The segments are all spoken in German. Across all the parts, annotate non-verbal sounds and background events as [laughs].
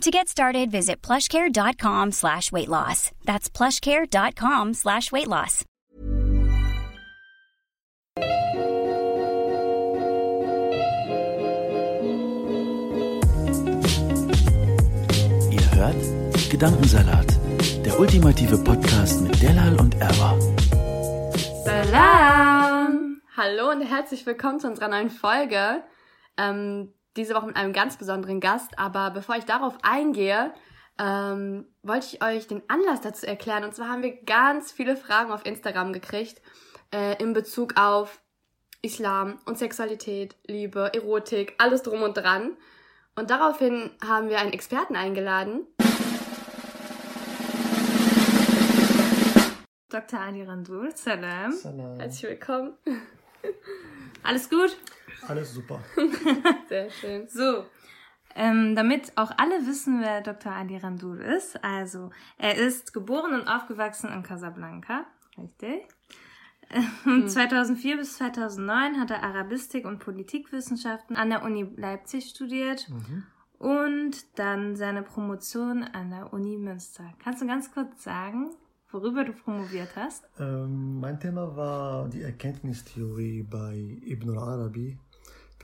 To get started, visit plushcare.com slash weight loss. That's plushcare.com slash weight loss. Ihr hört Gedankensalat, der ultimative Podcast mit Delal und Erwa. Salam! Hallo und herzlich willkommen zu unserer neuen Folge. Ähm, diese Woche mit einem ganz besonderen Gast. Aber bevor ich darauf eingehe, ähm, wollte ich euch den Anlass dazu erklären. Und zwar haben wir ganz viele Fragen auf Instagram gekriegt äh, in Bezug auf Islam und Sexualität, Liebe, Erotik, alles drum und dran. Und daraufhin haben wir einen Experten eingeladen. Dr. Ali Randul, Salam. Salam. Herzlich willkommen. [laughs] Alles gut? Alles super. [laughs] Sehr schön. So, ähm, damit auch alle wissen, wer Dr. Ali Randul ist. Also, er ist geboren und aufgewachsen in Casablanca. Richtig. [laughs] Ähm, 2004 bis 2009 hat er Arabistik und Politikwissenschaften an der Uni Leipzig studiert und dann seine Promotion an der Uni Münster. Kannst du ganz kurz sagen, worüber du promoviert hast? Ähm, mein Thema war die Erkenntnistheorie bei Ibn al-Arabi.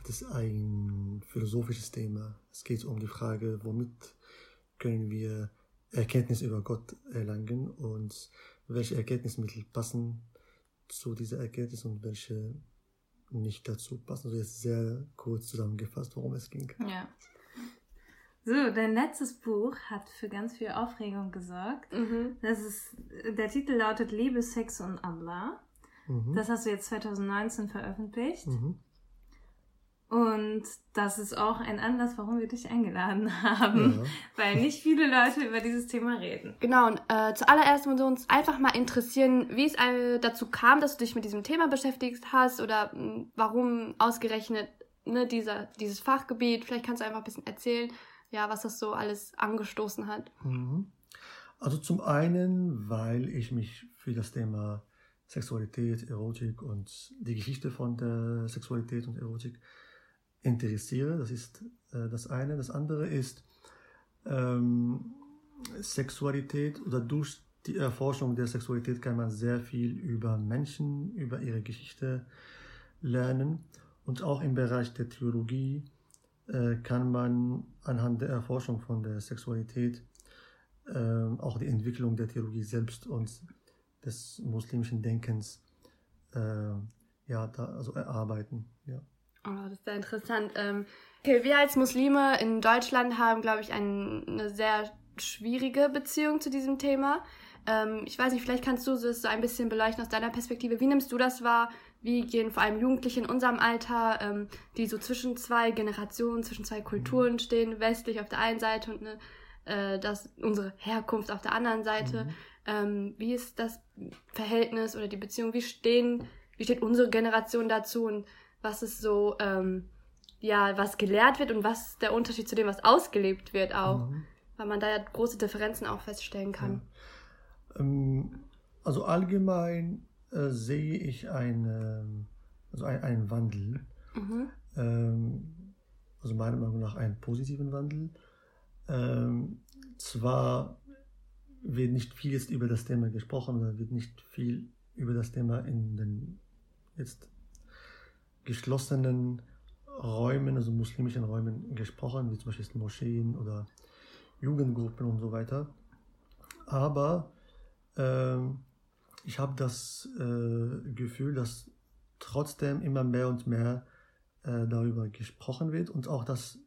Das ist ein philosophisches Thema. Es geht um die Frage, womit können wir Erkenntnis über Gott erlangen und welche Erkenntnismittel passen zu dieser Erkenntnis und welche nicht dazu passen. Also jetzt sehr kurz zusammengefasst, worum es ging. Ja. So, dein letztes Buch hat für ganz viel Aufregung gesorgt. Mhm. Das ist, der Titel lautet Liebe, Sex und Allah. Mhm. Das hast du jetzt 2019 veröffentlicht. Mhm. Und das ist auch ein Anlass, warum wir dich eingeladen [laughs] haben. Ja. Weil nicht viele Leute über dieses Thema reden. Genau, und äh, zuallererst würde uns einfach mal interessieren, wie es äh, dazu kam, dass du dich mit diesem Thema beschäftigt hast oder mh, warum ausgerechnet ne, dieser, dieses Fachgebiet. Vielleicht kannst du einfach ein bisschen erzählen, ja, was das so alles angestoßen hat. Mhm. Also zum einen, weil ich mich für das Thema Sexualität, Erotik und die Geschichte von der Sexualität und Erotik interessiere. Das ist äh, das eine. Das andere ist ähm, Sexualität oder durch die Erforschung der Sexualität kann man sehr viel über Menschen, über ihre Geschichte lernen. Und auch im Bereich der Theologie äh, kann man anhand der Erforschung von der Sexualität ähm, auch die Entwicklung der Theologie selbst und des muslimischen Denkens äh, ja, da, also erarbeiten. Ja. Oh, das ist sehr interessant. Ähm, okay, wir als Muslime in Deutschland haben, glaube ich, ein, eine sehr schwierige Beziehung zu diesem Thema. Ähm, ich weiß nicht, vielleicht kannst du das so ein bisschen beleuchten aus deiner Perspektive. Wie nimmst du das wahr? Wie gehen vor allem Jugendliche in unserem Alter, ähm, die so zwischen zwei Generationen, zwischen zwei Kulturen stehen, westlich auf der einen Seite und ne, äh, das, unsere Herkunft auf der anderen Seite. Ähm, wie ist das Verhältnis oder die Beziehung? Wie stehen, wie steht unsere Generation dazu und was ist so, ähm, ja, was gelehrt wird und was der Unterschied zu dem, was ausgelebt wird auch? Mhm. Weil man da ja große Differenzen auch feststellen kann. Ähm, also allgemein äh, sehe ich eine, also ein, einen Wandel, Mhm. ähm, also meiner Meinung nach einen positiven Wandel. Ähm, zwar wird nicht viel jetzt über das Thema gesprochen oder wird nicht viel über das Thema in den jetzt geschlossenen Räumen, also muslimischen Räumen gesprochen, wie zum Beispiel Moscheen oder Jugendgruppen und so weiter. Aber ähm, ich habe das äh, Gefühl, dass trotzdem immer mehr und mehr äh, darüber gesprochen wird und auch dass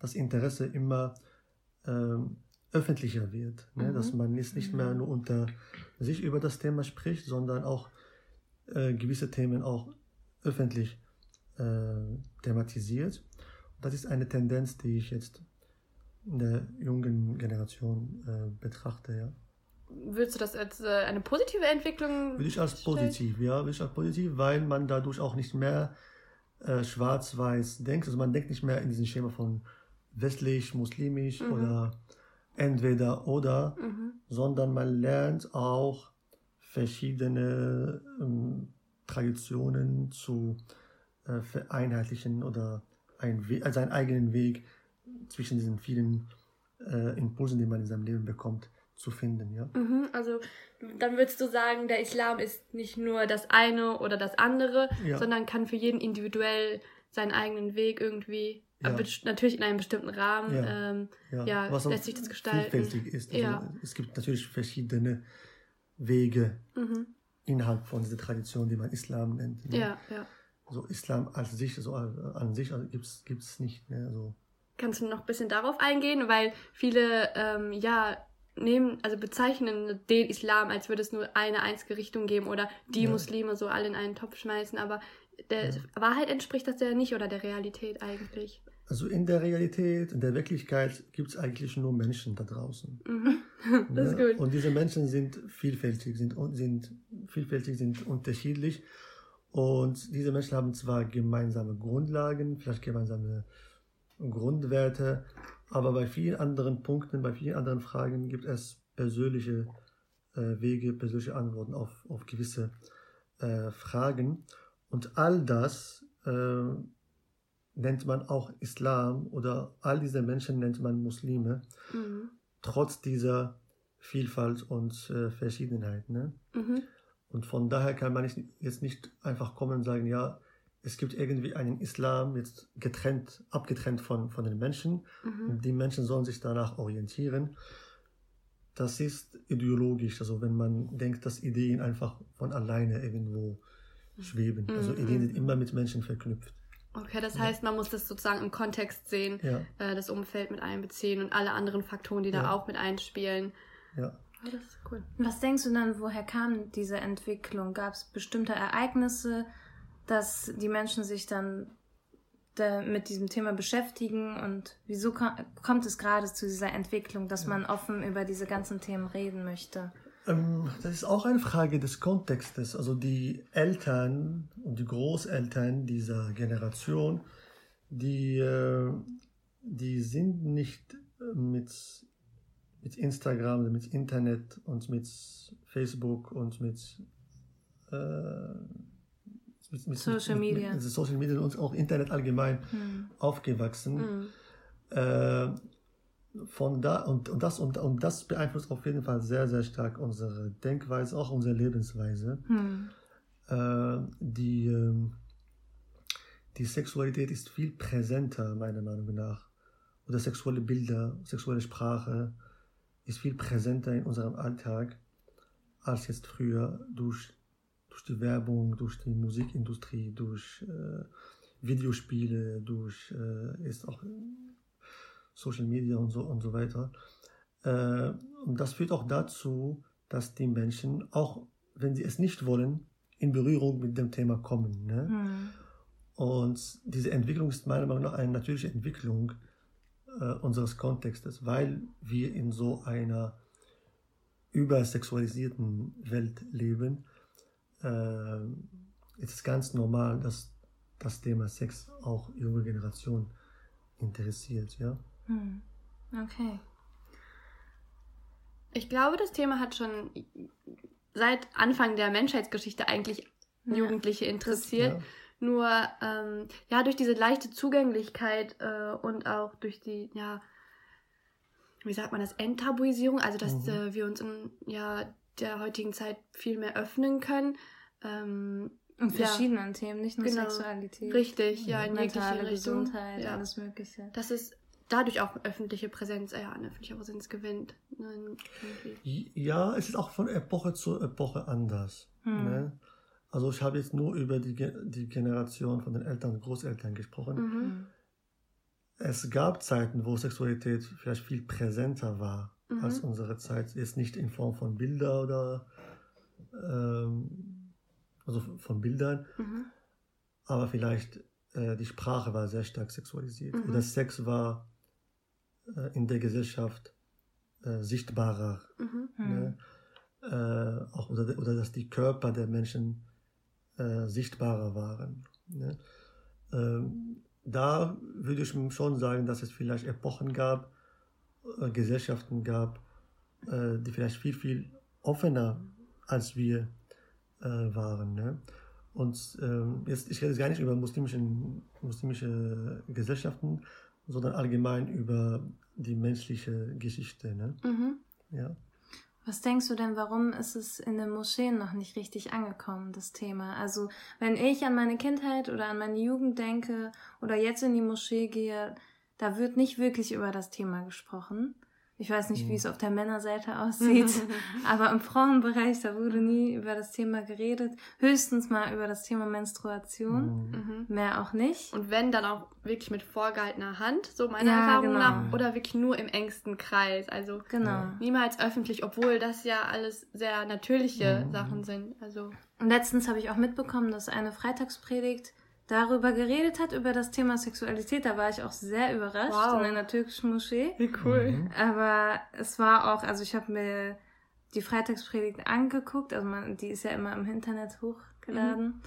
das Interesse immer ähm, öffentlicher wird. Ne? Mhm. Dass man jetzt nicht mehr nur unter sich über das Thema spricht, sondern auch äh, gewisse Themen auch öffentlich äh, thematisiert. Und das ist eine Tendenz, die ich jetzt in der jungen Generation äh, betrachte. Ja. würdest du das als äh, eine positive Entwicklung? Würde ich als stellen? positiv, ja, würde ich als positiv, weil man dadurch auch nicht mehr äh, schwarz-weiß denkt. Also man denkt nicht mehr in diesem Schema von westlich, muslimisch Mhm. oder entweder oder, Mhm. sondern man lernt auch verschiedene ähm, Traditionen zu äh, vereinheitlichen oder ein We also einen eigenen Weg zwischen diesen vielen äh, Impulsen, die man in seinem Leben bekommt, zu finden. Ja? Mhm, also dann würdest du sagen, der Islam ist nicht nur das eine oder das andere, Ja. sondern kann für jeden individuell seinen eigenen Weg irgendwie, Ja. äh, natürlich in einem bestimmten Rahmen, Ja. ähm, Ja, was lässt sich das gestalten. vielfältig ist. Also. Es gibt natürlich verschiedene Wege mhm. innerhalb von dieser Tradition, die man Islam nennt. Ne? ja, ja. So Islam als sich, so äh, an sich also gibt es nicht. Ne? Also, Kannst du noch ein bisschen darauf eingehen, weil viele ähm, ja nehmen, also bezeichnen den Islam, als würde es nur eine einzige Richtung geben oder die Ja. Muslime so alle in einen Topf schmeißen, aber der Ja. Wahrheit entspricht das ja nicht oder der Realität eigentlich. also in der Realität, in der Wirklichkeit gibt es eigentlich nur Menschen da draußen. [laughs] Mhm. Das ist ne? gut. Und diese Menschen sind vielfältig, sind, sind vielfältig, sind unterschiedlich. Und diese Menschen haben zwar gemeinsame Grundlagen, vielleicht gemeinsame Grundwerte, aber bei vielen anderen Punkten, bei vielen anderen Fragen gibt es persönliche äh, Wege, persönliche Antworten auf, auf gewisse äh, Fragen. Und all das äh, nennt man auch Islam oder all diese Menschen nennt man Muslime Mhm. trotz dieser Vielfalt und äh, Verschiedenheit. Ne? Mhm. Und von daher kann man jetzt nicht einfach kommen und sagen, ja, es gibt irgendwie einen Islam jetzt getrennt, abgetrennt von, von den Menschen. Mhm. Die Menschen sollen sich danach orientieren. Das ist ideologisch, also wenn man denkt, dass Ideen einfach von alleine irgendwo schweben. Also Mhm. Ideen sind immer mit Menschen verknüpft. Okay, das heißt, man muss das sozusagen im Kontext sehen, Ja, äh, das Umfeld mit einbeziehen und alle anderen Faktoren, die da Ja. auch mit einspielen. ja. Das ist cool. Was denkst du dann, woher kam diese Entwicklung? Gab es bestimmte Ereignisse, dass die Menschen sich dann da mit diesem Thema beschäftigen und wieso ko kommt es gerade zu dieser Entwicklung, dass man offen über diese ganzen Themen reden möchte? Ähm, das ist auch eine Frage des Kontextes. Also die Eltern und die Großeltern dieser Generation, die, äh, die sind nicht mit, mit Instagram, mit Internet und mit Facebook und mit, äh, mit, mit Social mit, Media. Social Media und auch Internet allgemein Hm. aufgewachsen. Mhm. Äh, von da und, und das und, und das beeinflusst auf jeden Fall sehr sehr stark unsere Denkweise, auch unsere Lebensweise. Hm. Äh, die ähm, die Sexualität ist viel präsenter meiner Meinung nach oder sexuelle Bilder, sexuelle Sprache ist viel präsenter in unserem Alltag als jetzt früher durch durch die Werbung, durch die Musikindustrie, durch äh, Videospiele, durch äh, ist auch Social Media und so und so weiter. Äh, und das führt auch dazu, dass die Menschen, auch wenn sie es nicht wollen, in Berührung mit dem Thema kommen. Ne? Hm. Und diese Entwicklung ist meiner Meinung nach eine natürliche Entwicklung äh, unseres Kontextes, weil wir in so einer übersexualisierten Welt leben. Äh, ist es ganz normal, dass das Thema Sex auch junge Generationen interessiert. Ja? Hm. Okay. Ich glaube, das Thema hat schon seit Anfang der Menschheitsgeschichte eigentlich Ja. Jugendliche interessiert. Ja. Nur ähm, ja durch diese leichte Zugänglichkeit äh, und auch durch die ja wie sagt man das Enttabuisierung, also dass Mhm. äh, wir uns in ja der heutigen Zeit viel mehr öffnen können. Ähm, Und Ja. verschiedenen Themen, nicht nur Genau. Sexualität. richtig, ja, in jegliche Richtung. Gesundheit, ja. alles Mögliche. Dass es dadurch auch öffentliche Präsenz, ja, eine öffentliche Präsenz gewinnt. Ne, irgendwie. Ja, es ist auch von Epoche zu Epoche anders. Hm. Ne? Also ich habe jetzt nur über die, die Generation von den Eltern und Großeltern gesprochen. Mhm. Hm. Es gab Zeiten, wo Sexualität vielleicht viel präsenter war Mhm. als unsere Zeit. Jetzt nicht in Form von Bilder oder ähm, also von Bildern, Mhm. aber vielleicht äh, die Sprache war sehr stark sexualisiert. Mhm. Oder Sex war äh, in der Gesellschaft äh, sichtbarer. Mhm. Hm. Ne? äh, auch oder, oder dass die Körper der Menschen äh, sichtbarer waren. Ne? Ähm, da würde ich schon sagen, dass es vielleicht Epochen gab, äh, Gesellschaften gab, äh, die vielleicht viel, viel offener als wir äh, waren. Ne? Und ähm, jetzt, ich rede jetzt gar nicht über muslimische, muslimische Gesellschaften, sondern allgemein über die menschliche Geschichte. Ne? Mhm. Ja. Was denkst du denn, warum ist es in den Moscheen noch nicht richtig angekommen, das Thema? Also, wenn ich an meine Kindheit oder an meine Jugend denke oder jetzt in die Moschee gehe, da wird nicht wirklich über das Thema gesprochen. Ich weiß nicht, wie es auf der Männerseite aussieht, [laughs] aber im Frauenbereich, da wurde nie über das Thema geredet. Höchstens mal über das Thema Menstruation. Mhm. Mehr auch nicht. Und wenn, dann auch wirklich mit vorgehaltener Hand, so meiner Ja, Erfahrung genau. nach, oder wirklich nur im engsten Kreis. Also Genau. niemals öffentlich, obwohl das ja alles sehr natürliche Mhm. Sachen sind. Also Und letztens habe ich auch mitbekommen, dass eine Freitagspredigt darüber geredet hat, über das Thema Sexualität. Da war ich auch sehr überrascht Wow. in einer türkischen Moschee. wie cool. Aber es war auch, also ich habe mir die Freitagspredigt angeguckt, also man, die ist ja immer im Internet hochgeladen.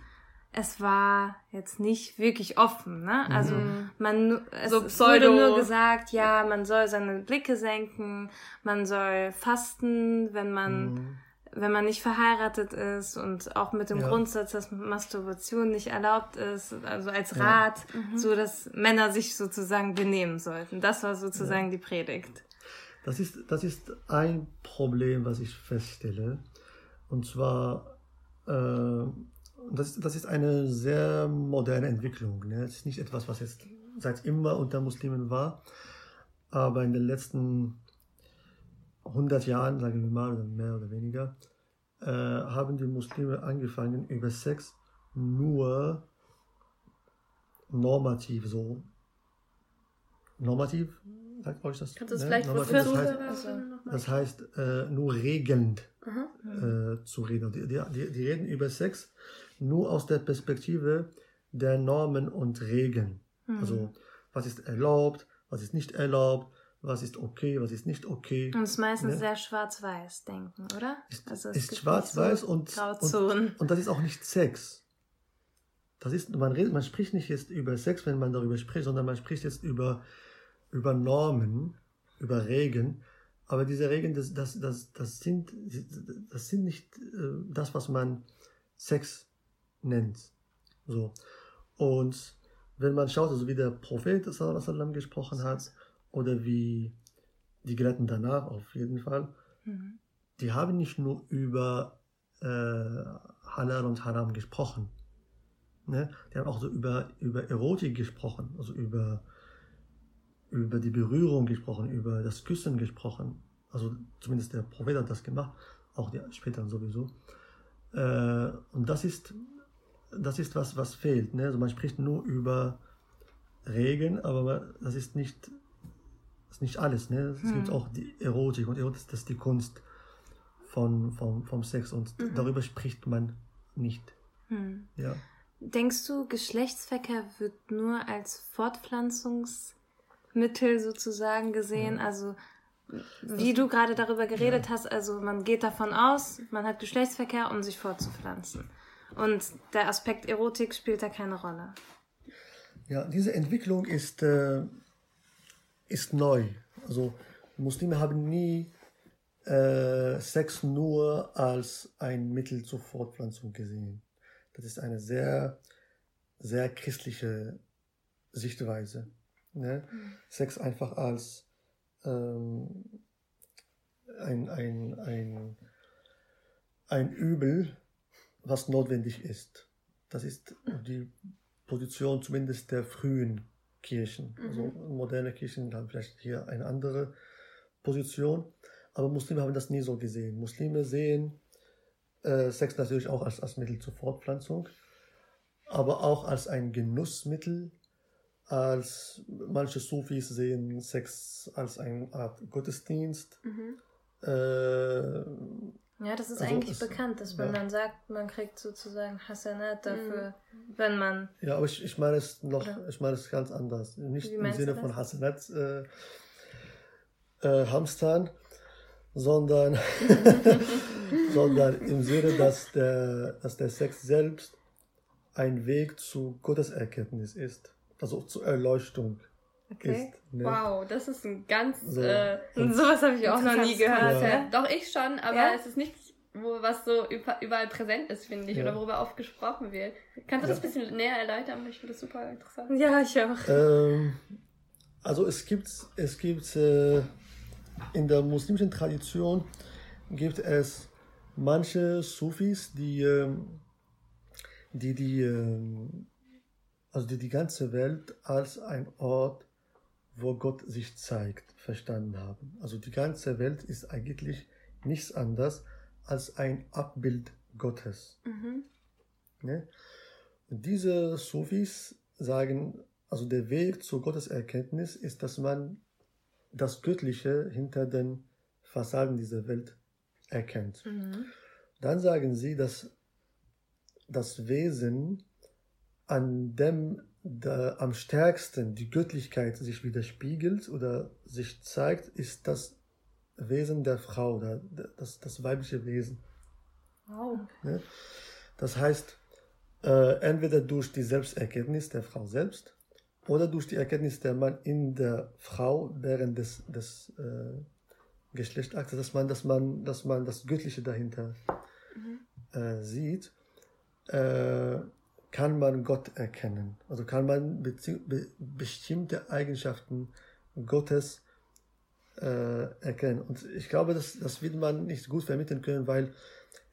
Es war jetzt nicht wirklich offen, ne? Also man nu- es, So wurde Pseudo- nur gesagt, ja, man soll seine Blicke senken, man soll fasten, wenn man Mhm. Wenn man nicht verheiratet ist und auch mit dem Ja. Grundsatz, dass Masturbation nicht erlaubt ist, also als Ja. Rat, so dass Männer sich sozusagen benehmen sollten. Das war sozusagen die Predigt. Das ist, das ist ein Problem, was ich feststelle. Und zwar, äh, das, das ist eine sehr moderne Entwicklung. Ne? Es ist nicht etwas, was jetzt seit immer unter Muslimen war, aber in den letzten 100 Jahren, sagen wir mal, oder mehr oder weniger, äh, haben die Muslime angefangen, über Sex nur normativ so. Normativ, sagt euch das? Kannst du es ne? vielleicht Normativ, das heißt, das heißt, äh, nur regelnd Aha. äh, zu reden. Die, die, die, die reden über Sex nur aus der Perspektive der Normen und Regeln. Mhm. Also, was ist erlaubt, was ist nicht erlaubt, was ist okay, was ist nicht okay. Und es ist meistens Ne? sehr schwarz-weiß denken, oder? Ist, Also es ist schwarz-weiß so und, und, und das ist auch nicht Sex. Das ist, man, redet, man spricht nicht jetzt über Sex, wenn man darüber spricht, sondern man spricht jetzt über, über Normen, über Regeln. Aber diese Regeln, das, das, das, das, sind, das sind nicht äh, das, was man Sex nennt. So. Und wenn man schaut, also wie der Prophet wasallam gesprochen hat, oder wie die Gelehrten danach auf jeden Fall, Mhm. die haben nicht nur über äh, Halal und Haram gesprochen. Ne? Die haben auch so über, über Erotik gesprochen, also über, über die Berührung gesprochen, über das Küssen gesprochen. Also zumindest der Prophet hat das gemacht, auch die späteren sowieso. Äh, und das ist, das ist was, was fehlt. Ne? Also man spricht nur über Regeln, aber das ist nicht, ist nicht alles. Ne? Es gibt auch die Erotik und Erotik das ist die Kunst von, vom, vom Sex und darüber spricht man nicht. Hm. Ja. Denkst du, Geschlechtsverkehr wird nur als Fortpflanzungsmittel sozusagen gesehen? Also, wie du gerade darüber geredet hast, also man geht davon aus, man hat Geschlechtsverkehr, um sich fortzupflanzen. Und der Aspekt Erotik spielt da keine Rolle. Ja, diese Entwicklung ist, äh, ist neu. Also Muslime haben nie äh, Sex nur als ein Mittel zur Fortpflanzung gesehen. Das ist eine sehr, sehr christliche Sichtweise. Ne? Sex einfach als ähm, ein, ein, ein, ein Übel, was notwendig ist. Das ist die Position zumindest der frühen Kirchen. Also moderne Kirchen haben vielleicht hier eine andere Position, aber Muslime haben das nie so gesehen. Muslime sehen äh, Sex natürlich auch als, als Mittel zur Fortpflanzung, aber auch als ein Genussmittel, als manche Sufis sehen Sex als eine Art Gottesdienst. Äh, Ja, das ist Also eigentlich es- bekannt, dass man ja. dann sagt, man kriegt sozusagen Hasanat dafür, wenn man. Ja, aber ich, ich meine es noch, Oder? ich meine es ganz anders. Nicht im Sinne von? Hasanat äh, äh, Hamstern, sondern, [laughs] sondern im Sinne, dass der, dass der Sex selbst ein Weg zu Gotteserkenntnis ist, also zur Erleuchtung Okay. ist. Ne? Wow, das ist ein ganz. So. Äh, Und sowas habe ich auch noch nie gehört. Ja. Doch, ich schon, aber Ja? es ist nichts, wo, was so über- überall präsent ist, finde ich, Ja. oder worüber oft gesprochen wird. Kannst du das ein bisschen näher erläutern? Ich finde das super interessant. ja, ich auch. Ähm, also es gibt, es gibt äh, in der muslimischen Tradition gibt es manche Sufis, die, ähm, die, die, ähm, also die die ganze Welt als ein Ort, wo Gott sich zeigt, verstanden haben. Also die ganze Welt ist eigentlich nichts anderes als ein Abbild Gottes. Mhm. Ne? Und diese Sufis sagen, also der Weg zur Gotteserkenntnis ist, dass man das Göttliche hinter den Fassaden dieser Welt erkennt. Mhm. Dann sagen sie, dass das Wesen, an dem da am stärksten die Göttlichkeit sich widerspiegelt oder sich zeigt, ist das Wesen der Frau, das, das weibliche Wesen. Wow. Das heißt, äh, entweder durch die Selbsterkenntnis der Frau selbst oder durch die Erkenntnis der Mann in der Frau während des, des äh, Geschlechtsaktes, dass man, dass, man, dass man das Göttliche dahinter äh, sieht, äh, kann man Gott erkennen. Also kann man be bestimmte Eigenschaften Gottes äh, erkennen. Und ich glaube, das, das wird man nicht gut vermitteln können, weil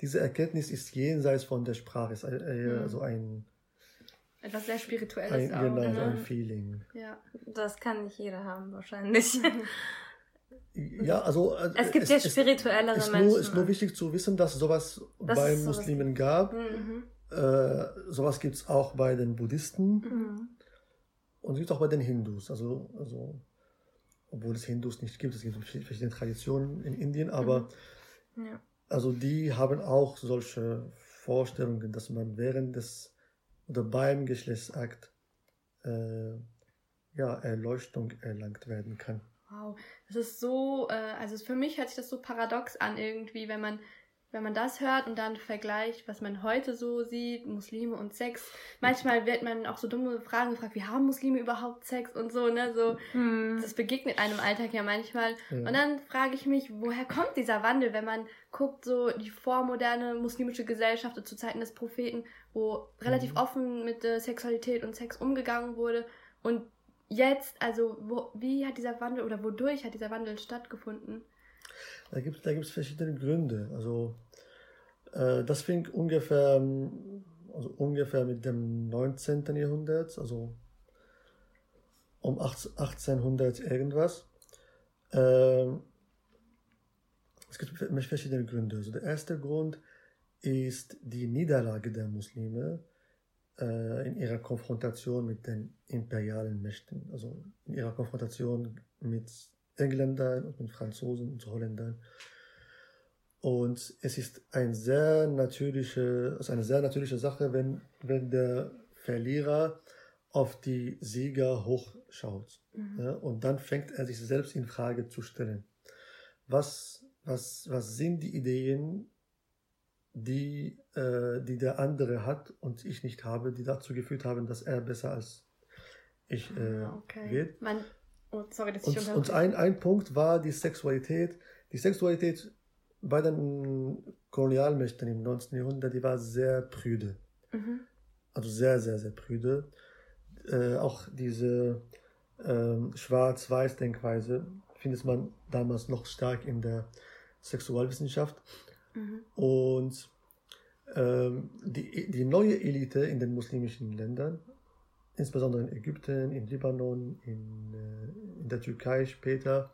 diese Erkenntnis ist jenseits von der Sprache, ist äh, Mhm. so ein, Etwas sehr Spirituelles ein, auch. genau, ne? ein Feeling. Ja. Das kann nicht jeder haben, wahrscheinlich. [laughs] Ja, also äh, Es gibt ja spirituellere ist Menschen. nur, ist nur wichtig zu wissen, dass sowas Dass bei es sowas Muslimen gab. Mhm. Äh, sowas gibt es auch bei den Buddhisten Mhm. und gibt auch bei den Hindus. Also, also obwohl es Hindus nicht gibt, es gibt verschiedene Traditionen in Indien, aber Mhm. Ja. also die haben auch solche Vorstellungen, dass man während des oder beim Geschlechtsakt äh, ja, Erleuchtung erlangt werden kann. Wow, das ist so, äh, also für mich hört sich das so paradox an irgendwie, wenn man, wenn man das hört und dann vergleicht, was man heute so sieht, Muslime und Sex. Manchmal wird man auch so dumme Fragen gefragt, wie haben Muslime überhaupt Sex und so, ne, so. Mhm. Das begegnet einem im Alltag ja manchmal. Ja. Und dann frage ich mich, woher kommt dieser Wandel, wenn man guckt, so die vormoderne muslimische Gesellschaft zu Zeiten des Propheten, wo relativ Mhm. offen mit äh, Sexualität und Sex umgegangen wurde. Und jetzt, also wo, wie hat dieser Wandel oder wodurch hat dieser Wandel stattgefunden? Da gibt es da gibt's verschiedene Gründe. Also äh, das fing ungefähr, ähm, also ungefähr mit dem 19. Jahrhundert, also um 18 1800 irgendwas. Ähm, es gibt ver- verschiedene Gründe. Also der erste Grund ist die Niederlage der Muslime äh, in ihrer Konfrontation mit den imperialen Mächten, also in ihrer Konfrontation mit Engländern und mit Franzosen und Holländern. Und es ist ein sehr natürliche, also eine sehr natürliche Sache, wenn, wenn der Verlierer auf die Sieger hochschaut. Ja, und dann fängt er sich selbst in Frage zu stellen. Was, was, was sind die Ideen, die, äh, die der andere hat und ich nicht habe, die dazu geführt haben, dass er besser als ich äh, okay. wird? Man, oh, sorry, dass ich Und, und ein, ein Punkt war die Sexualität. Die Sexualität bei den Kolonialmächten im 19. Jahrhundert, die war sehr prüde. Mhm. Also sehr, sehr, sehr prüde. Äh, auch diese ähm, Schwarz-Weiß-Denkweise findet man damals noch stark in der Sexualwissenschaft. Mhm. Und ähm, die, die neue Elite in den muslimischen Ländern, insbesondere in Ägypten, in Libanon, in, äh, in der Türkei später,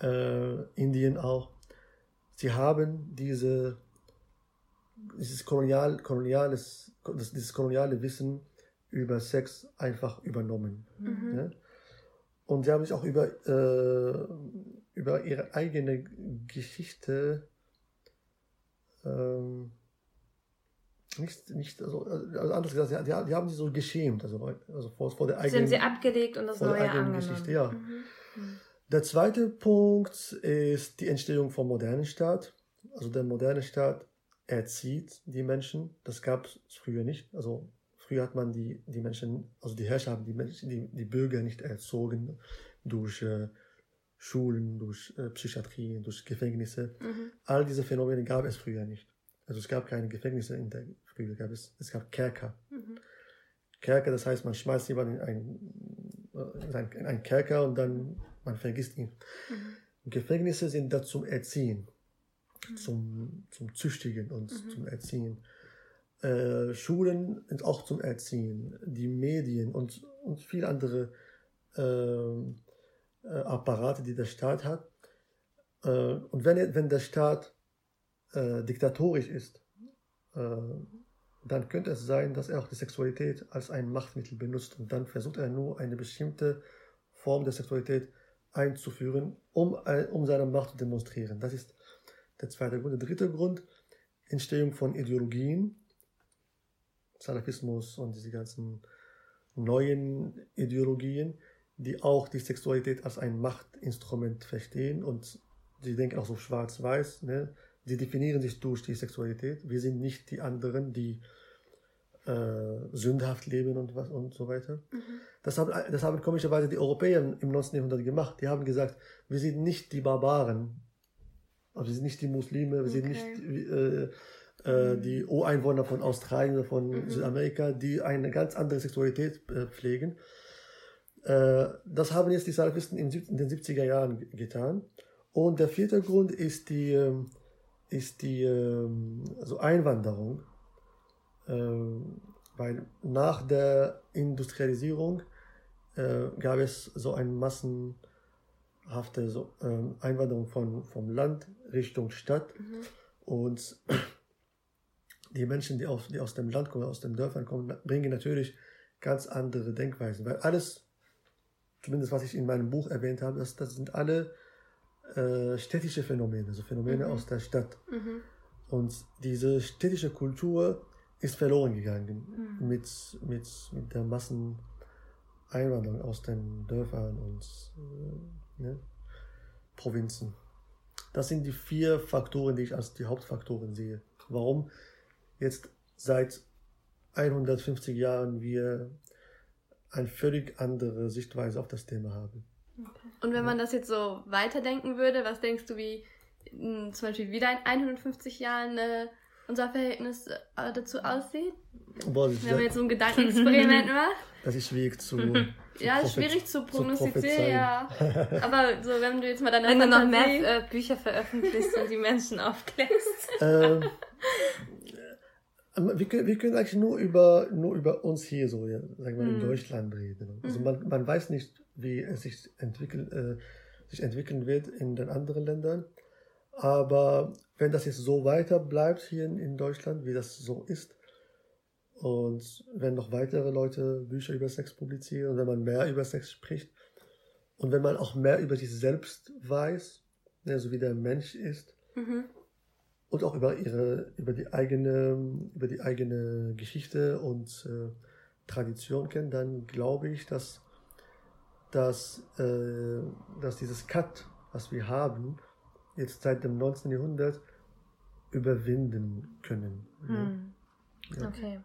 äh, Indien auch, sie haben diese, dieses kolonial, koloniales, das, dieses koloniale Wissen über Sex einfach übernommen. Mhm. Ne? Und sie haben sich auch über, äh, über ihre eigene Geschichte ähm, nicht, nicht also, also anders gesagt, die, die haben sich so geschämt, also, also vor, vor der Sie haben eigenen, sie abgelegt und das Neue eigenen angenommen. Geschichte. Ja. Mhm. Der Der zweite Punkt ist die Entstehung vom modernen Staat. Also der moderne Staat erzieht die Menschen. Das gab es früher nicht. Also früher hat man die, die Menschen, also die Herrscher haben die Menschen, die, die Bürger nicht erzogen durch äh, Schulen, durch äh, Psychiatrie, durch Gefängnisse. Mhm. All diese Phänomene gab es früher nicht. Also es gab keine Gefängnisse in der früher gab es, es gab Kerker. Mhm. Kerker, das heißt, man schmeißt jemanden in einen, äh, in einen, in einen Kerker und dann man vergisst ihn. Mhm. Gefängnisse sind da zum Erziehen, zum, zum Züchtigen und Mhm. zum Erziehen. Äh, Schulen sind auch zum Erziehen, die Medien und, und viele andere ähm, äh, Apparate, die der Staat hat. Äh, und wenn, wenn der Staat äh, diktatorisch ist, äh, dann könnte es sein, dass er auch die Sexualität als ein Machtmittel benutzt und dann versucht er nur eine bestimmte Form der Sexualität einzuführen, um, äh, um seine Macht zu demonstrieren. Das ist der zweite Grund. Der dritte Grund, Entstehung von Ideologien, Salafismus und diese ganzen neuen Ideologien, die auch die Sexualität als ein Machtinstrument verstehen und sie denken auch so schwarz-weiß, ne? Sie definieren sich durch die Sexualität. Wir sind nicht die anderen, die äh, sündhaft leben und was und so weiter. Mhm. Das haben, das haben komischerweise die Europäer im 19. Jahrhundert gemacht. Die haben gesagt, wir sind nicht die Barbaren, also wir sind nicht die Muslime, wir sind Okay. nicht äh, äh, die Ureinwohner von Australien oder von Mhm. Südamerika, die eine ganz andere Sexualität äh, pflegen. Äh, das haben jetzt die Salafisten in, den 70er Jahren ge- getan. Und der vierte Grund ist die, ähm, ist die ähm, also Einwanderung. Ähm, weil nach der Industrialisierung äh, gab es so eine massenhafte ähm, Einwanderung von, vom Land Richtung Stadt. Mhm. Und [clears throat] die Menschen, die, auf, die aus dem Land kommen, aus den Dörfern kommen, bringen natürlich ganz andere Denkweisen. Weil alles, zumindest was ich in meinem Buch erwähnt habe, das, das sind alle äh, städtische Phänomene, also Phänomene Mhm. aus der Stadt. Mhm. Und diese städtische Kultur ist verloren gegangen Mhm. mit, mit, mit der Masseneinwanderung aus den Dörfern und äh, ne, Provinzen. Das sind die vier Faktoren, die ich als die Hauptfaktoren sehe. Warum jetzt seit 150 Jahren wir eine völlig andere Sichtweise auf das Thema haben. Und wenn man das jetzt so weiterdenken würde, was denkst du, wie mh, zum Beispiel wieder in 150 Jahren äh, unser Verhältnis äh, dazu aussieht? Boah, das, ist, Wenn man jetzt so ein [laughs] Gedankenexperiment macht. das ist schwierig zu. [laughs] Ja, ist schwierig zu prognostizieren, ja. [laughs] Aber so, wenn du jetzt mal deine Wenn du noch Fantasie- mehr äh, Bücher veröffentlichst und die Menschen aufklärst. ähm, äh, wir, können, wir können eigentlich nur über, nur über uns hier so, ja, sagen wir mal, in Mhm. Deutschland reden. Also Mhm. man, man weiß nicht, wie es sich, entwickeln, äh, sich entwickeln wird in den anderen Ländern. Aber wenn das jetzt so weiter bleibt hier in, in Deutschland, wie das so ist, und wenn noch weitere Leute Bücher über Sex publizieren, wenn man mehr über Sex spricht und wenn man auch mehr über sich selbst weiß, ne, so wie der Mensch ist, Mhm. Und auch über ihre über die eigene über die eigene Geschichte und äh, Tradition kennen, dann glaube ich, dass dass äh, dass dieses Cut, was wir haben, jetzt seit dem 19. Jahrhundert überwinden können. ne? Hm. Ja. Okay.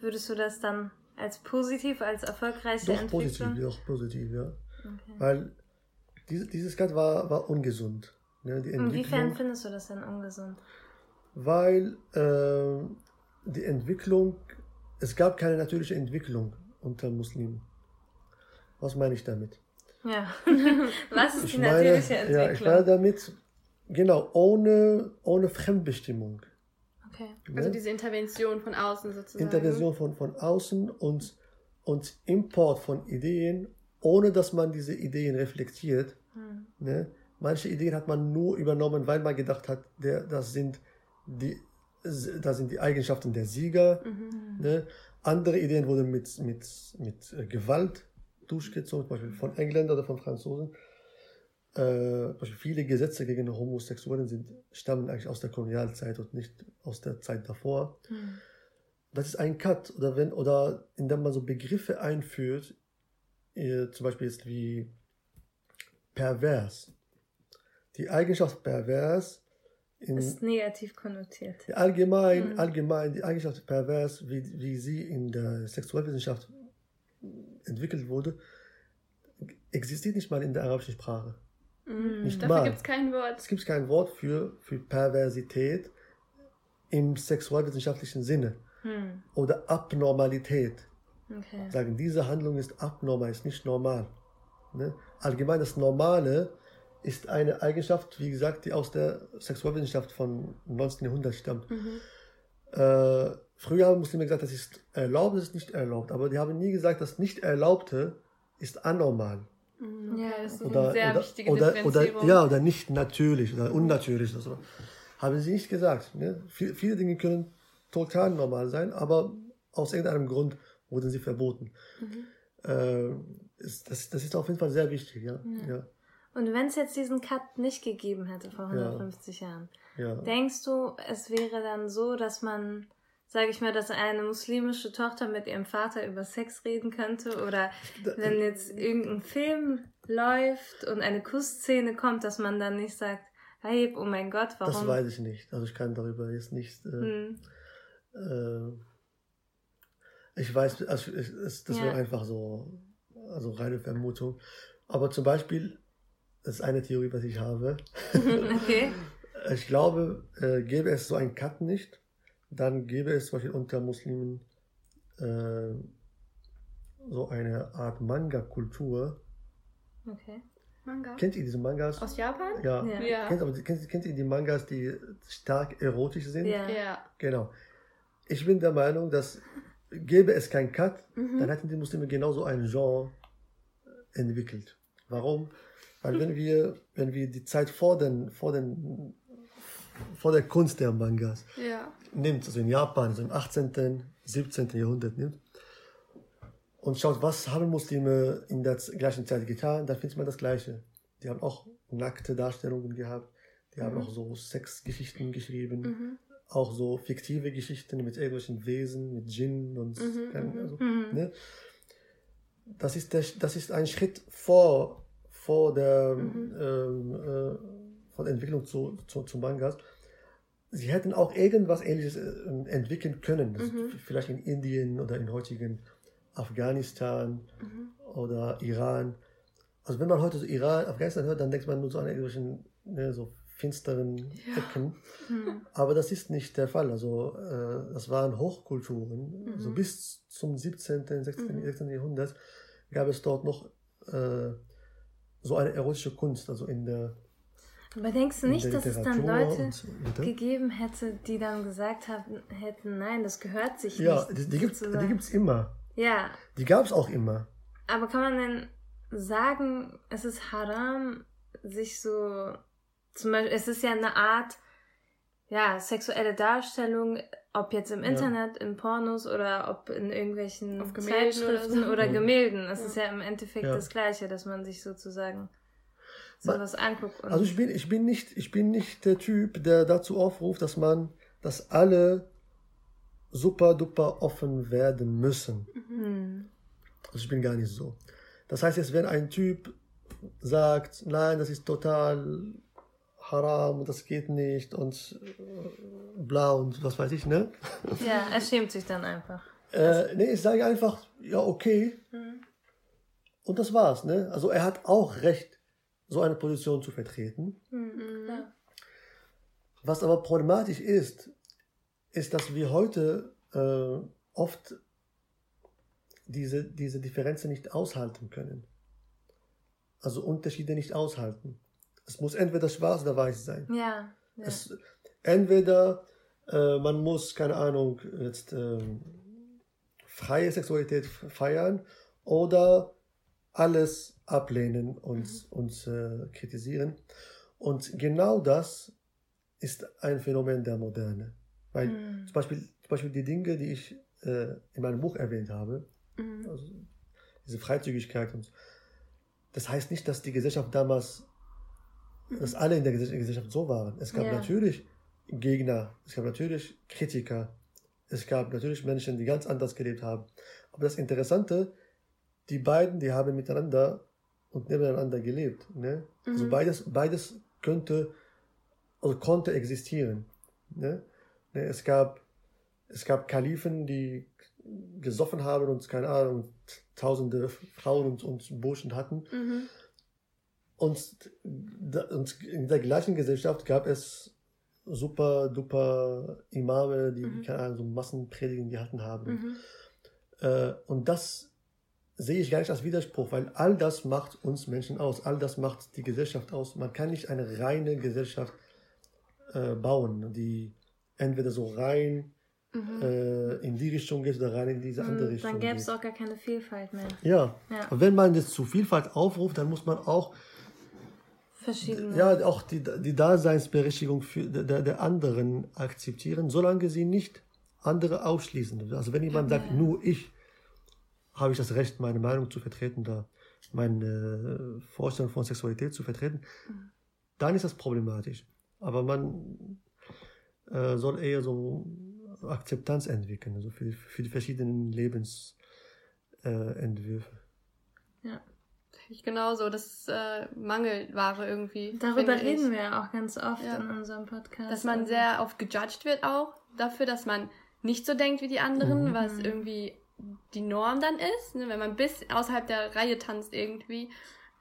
Würdest du das dann als positiv, als erfolgreiche Doch Entwicklung? positiv, doch positiv, ja. Okay. Weil diese, dieses Cut war, war ungesund. Ne? Die Inwiefern Entwicklung, findest du das denn ungesund? weil äh, die Entwicklung, es gab keine natürliche Entwicklung unter Muslimen. Was meine ich damit? Ja. [laughs] Was ist die Ich meine, natürliche ja, ich Entwicklung? meine damit, genau, ohne, ohne Fremdbestimmung. okay. Ne? Also diese Intervention von außen sozusagen. Intervention von, von außen und, und Import von Ideen, ohne dass man diese Ideen reflektiert. Hm. Ne? Manche Ideen hat man nur übernommen, weil man gedacht hat, der, das, sind die, das sind die Eigenschaften der Sieger. Mhm. Ne? Andere Ideen wurden mit, mit, mit äh, Gewalt durchgezogen, zum Beispiel von Engländern oder von Franzosen. Äh, viele Gesetze gegen Homosexuellen sind, stammen eigentlich aus der Kolonialzeit und nicht aus der Zeit davor. Hm. Das ist ein Cut, oder wenn, oder indem man so Begriffe einführt, äh, zum Beispiel jetzt wie pervers. Die Eigenschaft pervers in, Ist negativ konnotiert. allgemein, Mhm. allgemein die Eigenschaft pervers, wie, wie sie in der Sexualwissenschaft entwickelt wurde, existiert nicht mal in der arabischen Sprache. Nicht Dafür gibt es kein Wort. Es gibt kein Wort für, für Perversität im sexualwissenschaftlichen Sinne Hm. oder Abnormalität. Okay. Sagen, diese Handlung ist abnormal, ist nicht normal. Ne? Allgemein das Normale ist eine Eigenschaft, wie gesagt, die aus der Sexualwissenschaft von 19. Jahrhundert stammt. Äh, früher haben Muslime gesagt, das ist erlaubt, das ist nicht erlaubt. Aber die haben nie gesagt, das Nicht-Erlaubte ist anormal. Ja, das ist Oder, eine sehr oder, wichtige oder, oder, ja, oder nicht natürlich oder unnatürlich. Oder so. Haben sie nicht gesagt. Ne? Viel, viele Dinge können total normal sein, aber aus irgendeinem Grund wurden sie verboten. Äh, ist, das, das ist auf jeden Fall sehr wichtig. Ja, ja, Und wenn es jetzt diesen Cut nicht gegeben hätte vor 150 Jahren, ja. denkst du, es wäre dann so, dass man, sage ich mal, dass eine muslimische Tochter mit ihrem Vater über Sex reden könnte? Oder wenn jetzt irgendein Film läuft und eine Kussszene kommt, dass man dann nicht sagt, hey, oh mein Gott, warum? Das weiß ich nicht. Also ich kann darüber jetzt nicht. Äh, Hm. äh, ich weiß, also es, das Ja. wäre einfach so, also reine Vermutung. Aber zum Beispiel, das ist eine Theorie, was ich habe. [laughs] okay. Ich glaube, äh, gäbe es so einen Cut nicht, dann gäbe es zum Beispiel unter Muslimen äh, so eine Art Manga-Kultur. Okay. Manga. Kennt ihr diese Mangas? Aus Japan? ja. Ja. Ja. Kennt, aber, kennt, kennt ihr die Mangas, die stark erotisch sind? Ja. Ja. Genau. Ich bin der Meinung, dass gäbe es keinen Cut, Mhm. dann hätten die Muslime genauso ein Genre entwickelt. Warum? Weil wenn wir, wenn wir die Zeit vor den, vor den, vor der Kunst der Mangas Ja. nimmt, also in Japan, also im 18., 17. Jahrhundert nimmt, und schaut, was haben Muslime in der gleichen Zeit getan, dann findet man das Gleiche. Die haben auch nackte Darstellungen gehabt, die haben auch so Sexgeschichten geschrieben, Mhm. auch so fiktive Geschichten mit irgendwelchen Wesen, mit Djinn und Mhm, also, Mhm. ne? das, ist der, das ist ein Schritt vor, vor der, Mhm. ähm, äh, von der Entwicklung zu, zu, zu Mangas. Sie hätten auch irgendwas ähnliches äh, entwickeln können. Mhm. Vielleicht in Indien oder in heutigen Afghanistan Mhm. oder Iran. Also wenn man heute so Iran, Afghanistan hört, dann denkt man nur so an irgendwelchen ne, so finsteren Ecken. Hm. Aber das ist nicht der Fall. Also äh, das waren Hochkulturen. Mhm. So bis zum 17., 16. 16. Jahrhundert gab es dort noch äh, so eine erotische Kunst. Also in der, Aber denkst du nicht, dass es dann Leute und- gegeben hätte, die dann gesagt haben, hätten, nein, das gehört sich Ja, nicht. die, die gibt es immer. Ja, Die gab es auch immer. aber kann man denn sagen, es ist haram, sich so, zum Beispiel, es ist ja eine Art, ja, sexuelle Darstellung, ob jetzt im Ja. Internet, in Pornos oder ob in irgendwelchen Zeitschriften oder so. oder, Ja. Gemälden. Es ist ja im Endeffekt Ja. das Gleiche, dass man sich sozusagen sowas anguckt. Und Also ich bin, ich bin nicht, ich bin nicht der Typ, der dazu aufruft, dass man, dass alle super duper offen werden müssen. hm. Also ich bin gar nicht so. Das heißt jetzt, wenn ein Typ sagt, nein, das ist total haram und das geht nicht und äh, bla und was weiß ich, ne? Ja, er schämt sich dann einfach. Äh, nee, ich sage einfach, ja, okay. Mhm. Und das war's, ne? Also er hat auch Recht, so eine Position zu vertreten. Mhm. Ja. Was aber problematisch ist, ist, dass wir heute äh, oft diese, diese Differenzen nicht aushalten können. Also Unterschiede nicht aushalten. Es muss entweder schwarz oder weiß sein. Ja. ja. Es, entweder äh, man muss, keine Ahnung, jetzt ähm, freie Sexualität feiern oder alles ablehnen und, und äh, kritisieren. Und genau das ist ein Phänomen der Moderne. Weil Mhm. zum, Beispiel, zum Beispiel die Dinge, die ich äh, in meinem Buch erwähnt habe, Mhm. also diese Freizügigkeit und das heißt nicht, dass die Gesellschaft damals, dass alle in der Gesell- Gesellschaft so waren. Es gab Ja. natürlich Gegner, es gab natürlich Kritiker, es gab natürlich Menschen, die ganz anders gelebt haben. Aber das Interessante, die beiden, die haben miteinander und nebeneinander gelebt. Ne? Mhm. Also beides, beides könnte, also konnte existieren. Ne? Ne, es gab, es gab Kalifen, die gesoffen haben und keine Ahnung, tausende Frauen und, und Burschen hatten. Mhm. Und, und in der gleichen Gesellschaft gab es super duper Imame, die Mhm. keine Ahnung, so Massenpredigen gehalten haben. Mhm. Äh, und das sehe ich gar nicht als Widerspruch, weil all das macht uns Menschen aus, all das macht die Gesellschaft aus. Man kann nicht eine reine Gesellschaft äh, bauen, die entweder so rein Mhm. äh, in die Richtung geht oder rein in diese andere Hm, Richtung Dann gäbe es auch gar keine Vielfalt mehr. Ja. Ja. Und wenn man das zu Vielfalt aufruft, dann muss man auch Verschiedene. ja auch die, die Daseinsberechtigung für, der, der anderen akzeptieren, solange sie nicht andere ausschließen. Also wenn jemand sagt, nur ich habe ich das Recht, meine Meinung zu vertreten, da meine äh, Vorstellung von Sexualität zu vertreten, dann ist das problematisch. Aber man äh, soll eher so Akzeptanz entwickeln, also für, für die verschiedenen Lebensentwürfe. Äh, Entwürfe. Ich genauso, das ist äh, Mangelware irgendwie. Darüber reden ich. wir auch ganz oft Ja. in unserem Podcast. Dass man sehr oft gejudged wird auch dafür, dass man nicht so denkt wie die anderen, Mhm. was irgendwie die Norm dann ist, ne? wenn man bis außerhalb der Reihe tanzt irgendwie.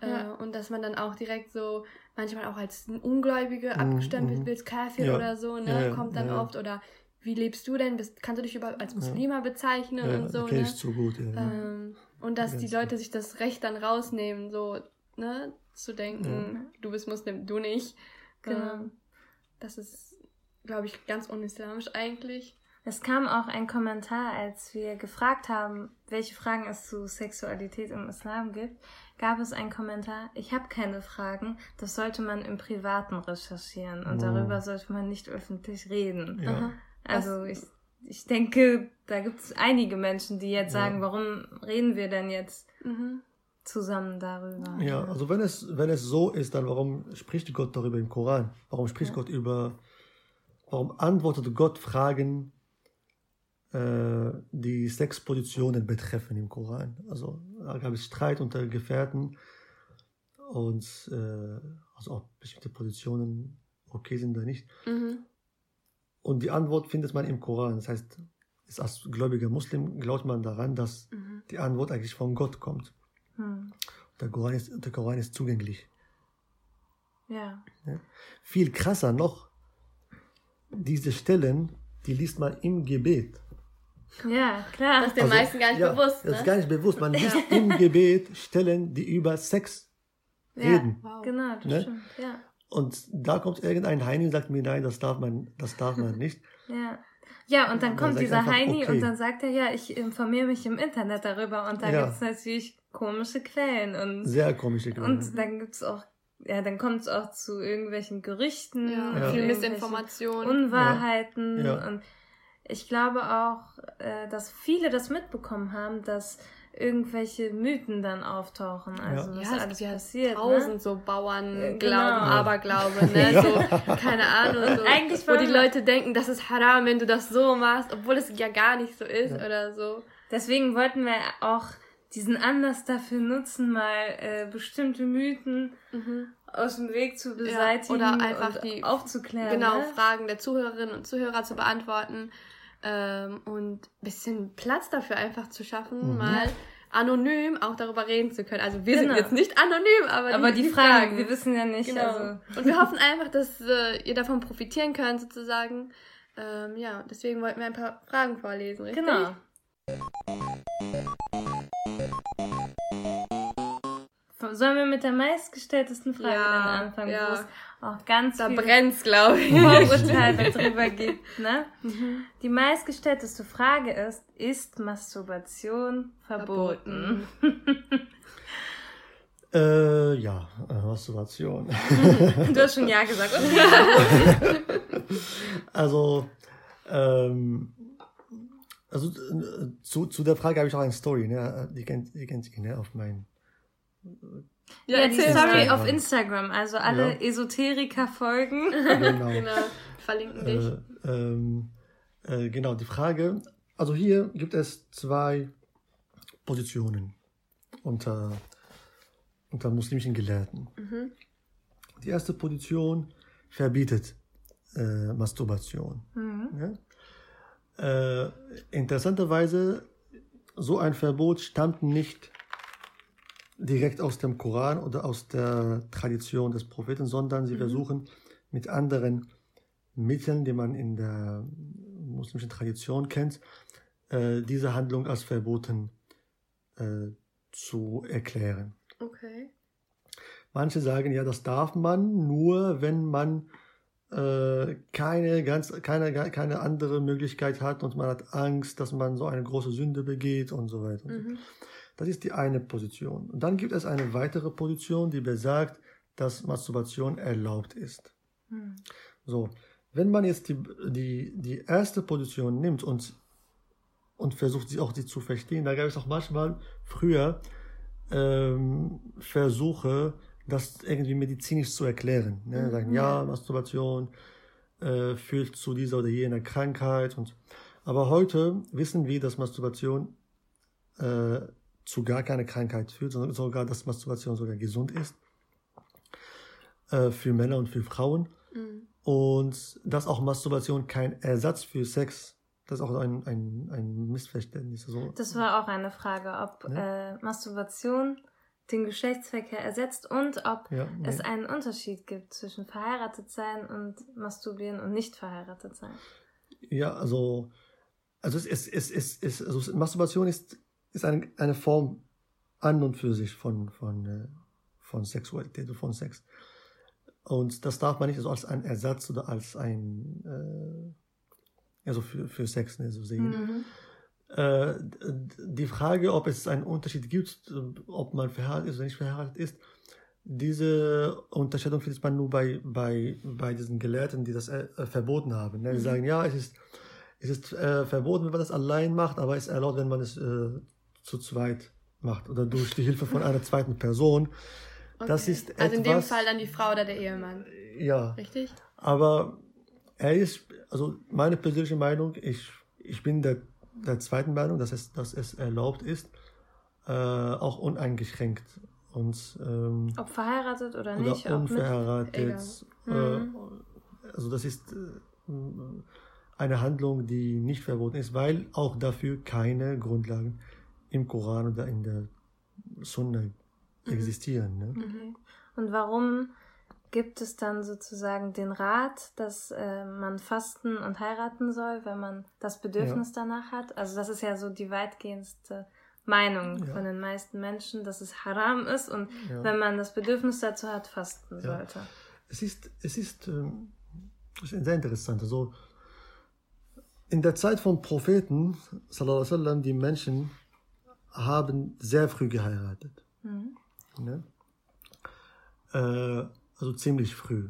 Ja. Äh, und dass man dann auch direkt so manchmal auch als Ungläubige abgestempelt mhm. wird, Kafir Ja. oder so, ne? Ja, ja, Kommt dann ja, ja. oft. Oder wie lebst du denn? Bist, kannst du dich überhaupt als Muslima bezeichnen Ja, und so, kenne ne? ich zu gut. Ja. Ähm, und dass die Leute sich das Recht dann rausnehmen, so, ne, zu denken, du bist Muslim, du nicht. Genau. Ähm, das ist, glaube ich, ganz unislamisch eigentlich. Es kam auch ein Kommentar, als wir gefragt haben, welche Fragen es zu Sexualität im Islam gibt, gab es einen Kommentar, ich habe keine Fragen, das sollte man im Privaten recherchieren und Oh. darüber sollte man nicht öffentlich reden. Ja. Aha. Also ich, ich denke, da gibt es einige Menschen, die jetzt Ja. sagen, warum reden wir denn jetzt Mhm. zusammen darüber? Ja, also wenn es, wenn es so ist, dann warum spricht Gott darüber im Koran? Warum spricht Ja. Gott über, warum antwortet Gott Fragen, äh, die Sexpositionen betreffen im Koran? Also da gab es Streit unter Gefährten und äh, also auch bestimmte Positionen okay sind oder nicht. Mhm. Und die Antwort findet man im Koran. Das heißt, ist als gläubiger Muslim glaubt man daran, dass Mhm. die Antwort eigentlich von Gott kommt. Hm. Der Koran ist, der Koran ist zugänglich. Ja. Viel krasser noch, diese Stellen, die liest man im Gebet. Ja, klar. Das ist den Also, meisten gar nicht ja, bewusst, Das ist ne? gar nicht bewusst. Man [laughs] liest im Gebet Stellen, die über Sex ja, reden. Wow. genau, das Ne? stimmt. Ja. Und da kommt irgendein Heini und sagt mir, nein, das darf man, das darf man [laughs] nicht. Ja. Ja, und dann Dann kommt ich dieser einfach, Heini okay. und dann sagt er, ja, ich informiere mich im Internet darüber und da Ja. gibt es natürlich komische Quellen und, Sehr komische Quellen. und dann gibt's auch, ja, dann kommt es auch zu irgendwelchen Gerüchten, Ja, Ja. viel Missinformation. Unwahrheiten Ja. und ich glaube auch, äh, dass viele das mitbekommen haben, dass irgendwelche Mythen dann auftauchen, also Ja. was ja, es alles ja passiert. tausend Ne? so Äh, Bauernglauben, genau. Aberglaube, ne? [laughs] Ja. So, keine Ahnung. So, Eigentlich wo die Leute denken, das ist haram, wenn du das so machst, obwohl es ja gar nicht so ist oder so. Deswegen wollten wir auch diesen Anlass dafür nutzen, mal äh, bestimmte Mythen aus dem Weg zu beseitigen oder einfach und die- aufzuklären. genau, ne? Fragen der Zuhörerinnen und Zuhörer zu beantworten ähm, und ein bisschen Platz dafür einfach zu schaffen, mal anonym auch darüber reden zu können. Also wir Genau. sind jetzt nicht anonym, aber, Aber die, Fragen, wir wissen ja nicht, Genau. also Und wir hoffen einfach, dass äh, ihr davon profitieren könnt, sozusagen. Ähm, ja, deswegen wollten wir ein paar Fragen vorlesen, richtig? genau. Sollen wir mit der meistgestelltesten Frage Ja, dann anfangen, ja. wo es auch ganz Da viel brennt's, glaube ich. Vorurteile [laughs] darüber gibt. Ne? Mhm. Die meistgestellteste Frage ist, ist Masturbation verboten? Äh, ja, äh, Masturbation. Du hast schon Ja gesagt. Also, ähm, also äh, zu, zu der Frage habe ich auch eine Story, ne? Die kennt, die kennt ihr, ne? Auf mein. Ja, die erzähl Story auf Instagram. Also alle Ja. Esoteriker folgen. [laughs] Genau. Genau, verlinken dich. Äh, ähm, äh, genau, die Frage. Also hier gibt es zwei Positionen unter unter muslimischen Gelehrten. Die erste Position verbietet äh, Masturbation. Ja? Äh, interessanterweise, so ein Verbot stammt nicht direkt aus dem Koran oder aus der Tradition des Propheten, sondern sie versuchen mit anderen Mitteln, die man in der muslimischen Tradition kennt, äh, diese Handlung als verboten äh, zu erklären. Okay. Manche sagen, ja, das darf man nur, wenn man äh, keine, ganz, keine, keine andere Möglichkeit hat und man hat Angst, dass man so eine große Sünde begeht und so weiter. Und so. Das ist die eine Position. Und dann gibt es eine weitere Position, die besagt, dass Masturbation erlaubt ist. So, wenn man jetzt die, die, die erste Position nimmt und, und versucht, sie auch sie zu verstehen, da gab es auch manchmal früher ähm, Versuche, das irgendwie medizinisch zu erklären. Ne? Sagen, ja, Masturbation äh, führt zu dieser oder jener Krankheit. Und, aber heute wissen wir, dass Masturbation äh, zu gar keine Krankheit führt, sondern sogar, dass Masturbation sogar gesund ist äh, für Männer und für Frauen. Und dass auch Masturbation kein Ersatz für Sex, das ist auch ein, ein, ein Missverständnis. Also, Das war auch eine Frage, ob äh, Masturbation den Geschlechtsverkehr ersetzt und ob Ja, es nee. einen Unterschied gibt zwischen verheiratet sein und masturbieren und nicht verheiratet sein. Ja, also, also es, es, es, es, es also Masturbation ist, ist eine, eine Form an und für sich von, von, äh, von Sexualität oder von Sex. Und das darf man nicht so als ein Ersatz oder als ein, äh, also für, für Sex ne, so sehen. Äh, d- die Frage, ob es einen Unterschied gibt, äh, ob man verheiratet ist oder nicht verheiratet ist, diese Unterscheidung findet man nur bei, bei, bei diesen Gelehrten, die das äh, äh, verboten haben. Ne? Die sagen, ja, es ist, es ist äh, verboten, wenn man das allein macht, aber es ist erlaubt, wenn man es äh, zu zweit macht oder durch die Hilfe von einer zweiten Person. Das Okay. ist also in dem etwas- Fall dann die Frau oder der Ehemann. Ja, Richtig? aber er ist, also meine persönliche Meinung, ich, ich bin der, der zweiten Meinung, dass es, dass es erlaubt ist, äh, auch uneingeschränkt und ähm, Ob verheiratet oder oder nicht, ob mit. unverheiratet. Äh, also das ist äh, eine Handlung, die nicht verboten ist, weil auch dafür keine Grundlagen im Koran oder in der Sunna existieren. Ne? Und warum gibt es dann sozusagen den Rat, dass äh, man fasten und heiraten soll, wenn man das Bedürfnis danach hat? Also das ist ja so die weitgehendste Meinung Ja. von den meisten Menschen, dass es haram ist und Ja. wenn man das Bedürfnis dazu hat, fasten Ja. sollte. Es ist, es ist, ähm, es ist sehr interessant. Also in der Zeit von Propheten, wasallam, die Menschen haben sehr früh geheiratet. Ne? Äh, also ziemlich früh.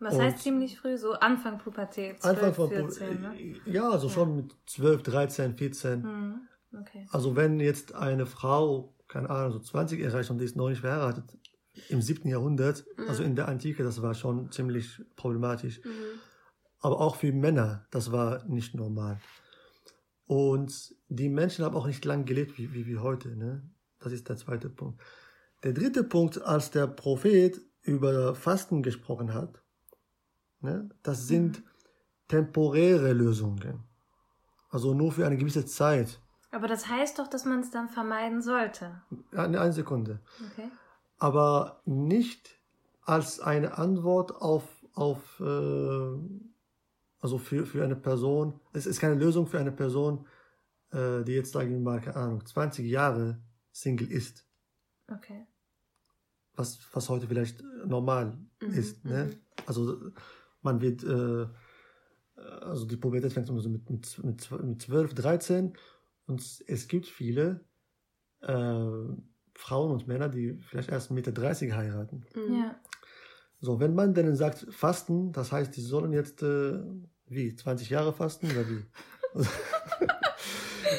Was Und- heißt ziemlich früh? So Anfang Pubertät, 12, Anfang von 14, ne? Ja, also schon mit 12, 13, 14. Mhm. Okay. Also wenn jetzt eine Frau, keine Ahnung, so 20 erreicht und die ist noch nicht verheiratet, im 7. Jahrhundert, also in der Antike, das war schon ziemlich problematisch. Aber auch für Männer, das war nicht normal. Und die Menschen haben auch nicht lang gelebt wie, wie, wie heute. Ne? Das ist der zweite Punkt. Der dritte Punkt, als der Prophet über Fasten gesprochen hat, ne, das sind temporäre Lösungen. Also nur für eine gewisse Zeit. Aber das heißt doch, dass man es dann vermeiden sollte. Eine, eine Sekunde. Okay. aber nicht als eine Antwort auf, auf äh, also für, für eine Person, es ist keine Lösung für eine Person, äh, die jetzt, sagen wir mal, keine Ahnung, 20 Jahre Single ist, Okay. was, was heute vielleicht normal ist. Ne? Also man wird, äh, also die Pubertät fängt immer so mit, mit, mit, mit 12, 13 und es gibt viele äh, Frauen und Männer, die vielleicht erst Mitte 30 heiraten. Ja. So, wenn man denen sagt, fasten, das heißt, die sollen jetzt, äh, wie, 20 Jahre fasten oder wie? [laughs]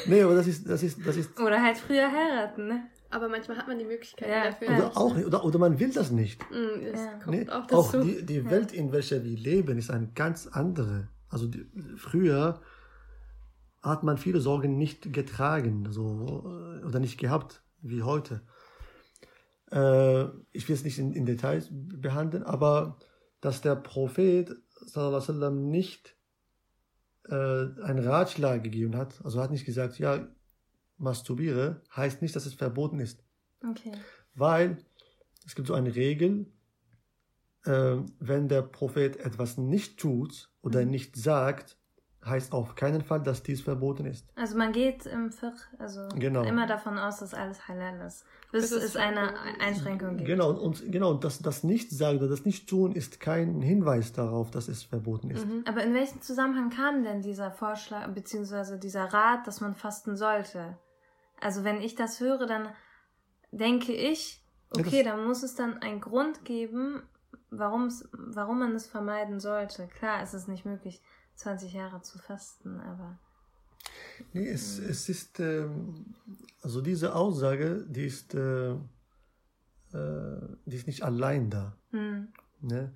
nee, aber das ist, das ist, das ist, Oder halt früher heiraten, ne? Aber manchmal hat man die Möglichkeit Ja, dafür. oder auch nicht, oder, oder man will das nicht. Mm, Das Ja. kommt Nee, auch auch dazu. die, die Welt, in welcher wir leben, ist eine ganz andere. Also die, früher hat man viele Sorgen nicht getragen so, oder nicht gehabt wie heute. Äh, ich will es nicht in, in Details behandeln, aber dass der Prophet sallam, nicht äh, einen Ratschlag gegeben hat, also hat nicht gesagt, ja, masturbiere, heißt nicht, dass es verboten ist. Okay. Weil es gibt so eine Regel, äh, wenn der Prophet etwas nicht tut oder Mhm. nicht sagt, heißt auf keinen Fall, dass dies verboten ist. Also man geht im Fiqh also Genau. immer davon aus, dass alles halal ist, bis es es eine. Einschränkung gibt. Genau, und genau, und das, das Nicht-Sagen oder das Nicht-Tun ist kein Hinweis darauf, dass es verboten ist. Mhm. Aber in welchem Zusammenhang kam denn dieser Vorschlag beziehungsweise dieser Rat, dass man fasten sollte? Also wenn ich das höre, dann denke ich, Ja, okay, das- dann muss es dann einen Grund geben, warum es, warum man es vermeiden sollte. Klar, es ist nicht möglich, 20 Jahre zu fasten, aber Nee, es, es ist, ähm, also diese Aussage, die ist, äh, äh, die ist nicht allein da. hm, Ne?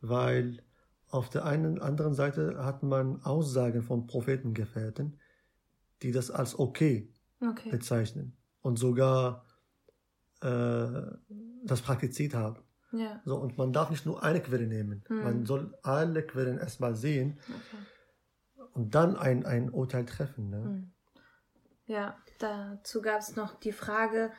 Weil auf der einen anderen Seite hat man Aussagen von Prophetengefährten, die das als okay okay. bezeichnen und sogar äh, das praktiziert haben. Ja, So, und man darf nicht nur eine Quelle nehmen. Hm. Man soll alle Quellen erstmal sehen okay. und dann ein, ein Urteil treffen. Ne? Hm. Ja, dazu gab es noch die Frage,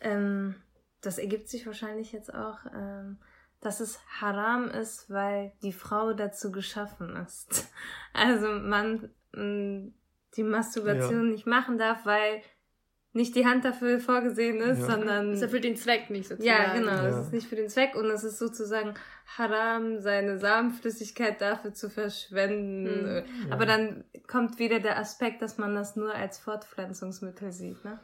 ähm, das ergibt sich wahrscheinlich jetzt auch, ähm, dass es haram ist, weil die Frau dazu geschaffen ist. [laughs] Also man mh, die Masturbation nicht machen darf, weil nicht die Hand dafür vorgesehen ist, Ja. sondern Das erfüllt den Zweck nicht sozusagen. ja, genau. Ja. Es ist nicht für den Zweck und es ist sozusagen haram, seine Samenflüssigkeit dafür zu verschwenden. Hm. Aber dann kommt wieder der Aspekt, dass man das nur als Fortpflanzungsmittel sieht, ne?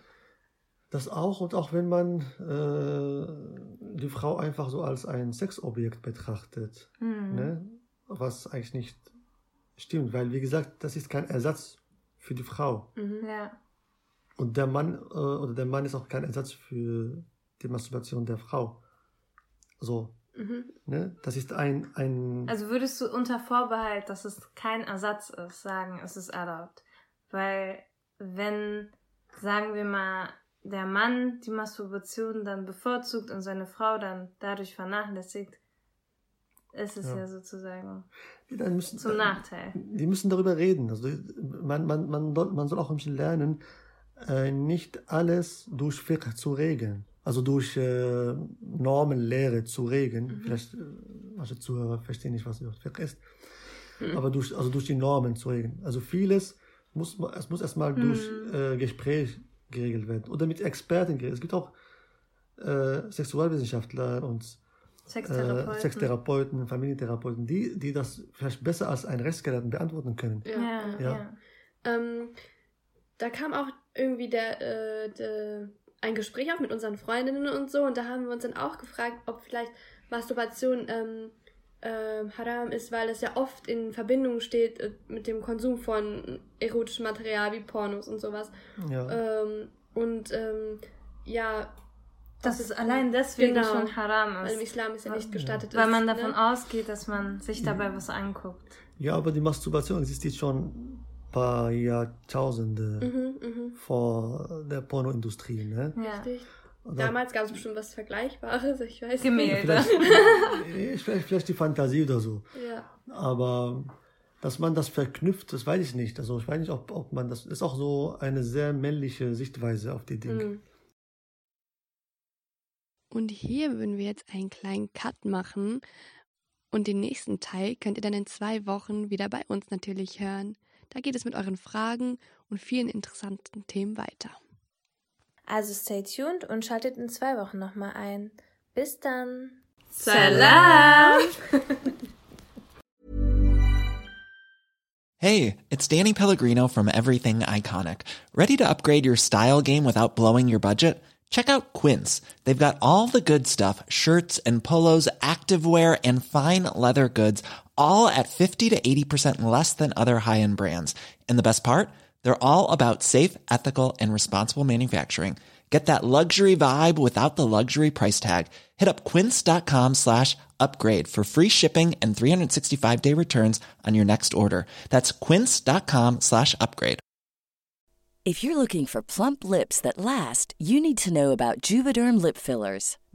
Das auch und auch wenn man äh, die Frau einfach so als ein Sexobjekt betrachtet, Hm. ne? was eigentlich nicht stimmt, weil wie gesagt, das ist kein Ersatz für die Frau Mhm. Ja. Und der Mann äh, oder der Mann ist auch kein Ersatz für die Masturbation der Frau. So, Mhm. ne? Das ist ein ein Also würdest du unter Vorbehalt, dass es kein Ersatz ist, sagen, es ist erlaubt. Weil wenn, sagen wir mal, der Mann die Masturbation dann bevorzugt und seine Frau dann dadurch vernachlässigt, ist es ja, Ja. sozusagen dann müssen, zum Nachteil. Die müssen darüber reden. Also man, man, man, soll- man soll auch ein bisschen lernen, äh, nicht alles durch Fiqh zu regeln. Also durch äh, Normenlehre zu regeln. Vielleicht, äh, manche Zuhörer verstehen nicht, was Fiqh ist. Aber durch, also durch die Normen zu regeln. Also vieles muss, es muss erstmal durch äh, Gespräch geregelt werden. Oder mit Experten geregelt. Es gibt auch äh, Sexualwissenschaftler und Sextherapeuten. äh, Sextherapeuten, Familientherapeuten, die, die das vielleicht besser als ein Rechtsgelehrten beantworten können. Ja. Ja, ja. Ja. Ähm, da kam auch irgendwie der, äh, der, ein Gespräch auf mit unseren Freundinnen und so und da haben wir uns dann auch gefragt, ob vielleicht Masturbation ähm, ähm, haram ist, weil es ja oft in Verbindung steht äh, mit dem Konsum von erotischem Material wie Pornos und sowas. Ja. Ähm, und ähm, ja, Dass es allein deswegen Genau. schon haram weil im ist. Islam ist ja nicht gestattet. Weil ist, man davon ne? ausgeht, dass man sich dabei was anguckt. Ja, aber die Masturbation existiert schon paar Jahrtausende Mhm, mhm. vor der Pornoindustrie. Ne? Ja. Richtig. Damals gab es bestimmt was Vergleichbares, ich weiß Gemälde. [laughs] vielleicht, vielleicht, vielleicht die Fantasie oder so. Ja. Aber dass man das verknüpft, das weiß ich nicht. Also ich weiß nicht, ob, ob man das, das ist auch so eine sehr männliche Sichtweise auf die Dinge. Mhm. Und hier würden wir jetzt einen kleinen Cut machen. Und den nächsten Teil könnt ihr dann in zwei Wochen wieder bei uns natürlich hören. Da geht es mit euren Fragen und vielen interessanten Themen weiter. Also stay tuned und schaltet in zwei Wochen nochmal ein. Bis dann. Salam! [laughs] Hey, it's Danny Pellegrino from Everything Iconic. Ready to upgrade your style game without blowing your budget? Check out Quince. They've got all the good stuff shirts and polos, activewear, and fine leather goods, all at 50 to 80% less than other high end brands. And the best part? They're all about safe, ethical, and responsible manufacturing. Get that luxury vibe without the luxury price tag. Hit up quince.com slash upgrade for free shipping and 365 day returns on your next order. That's quince.com slash upgrade. If you're looking for plump lips that last, you need to know about Juvederm lip fillers.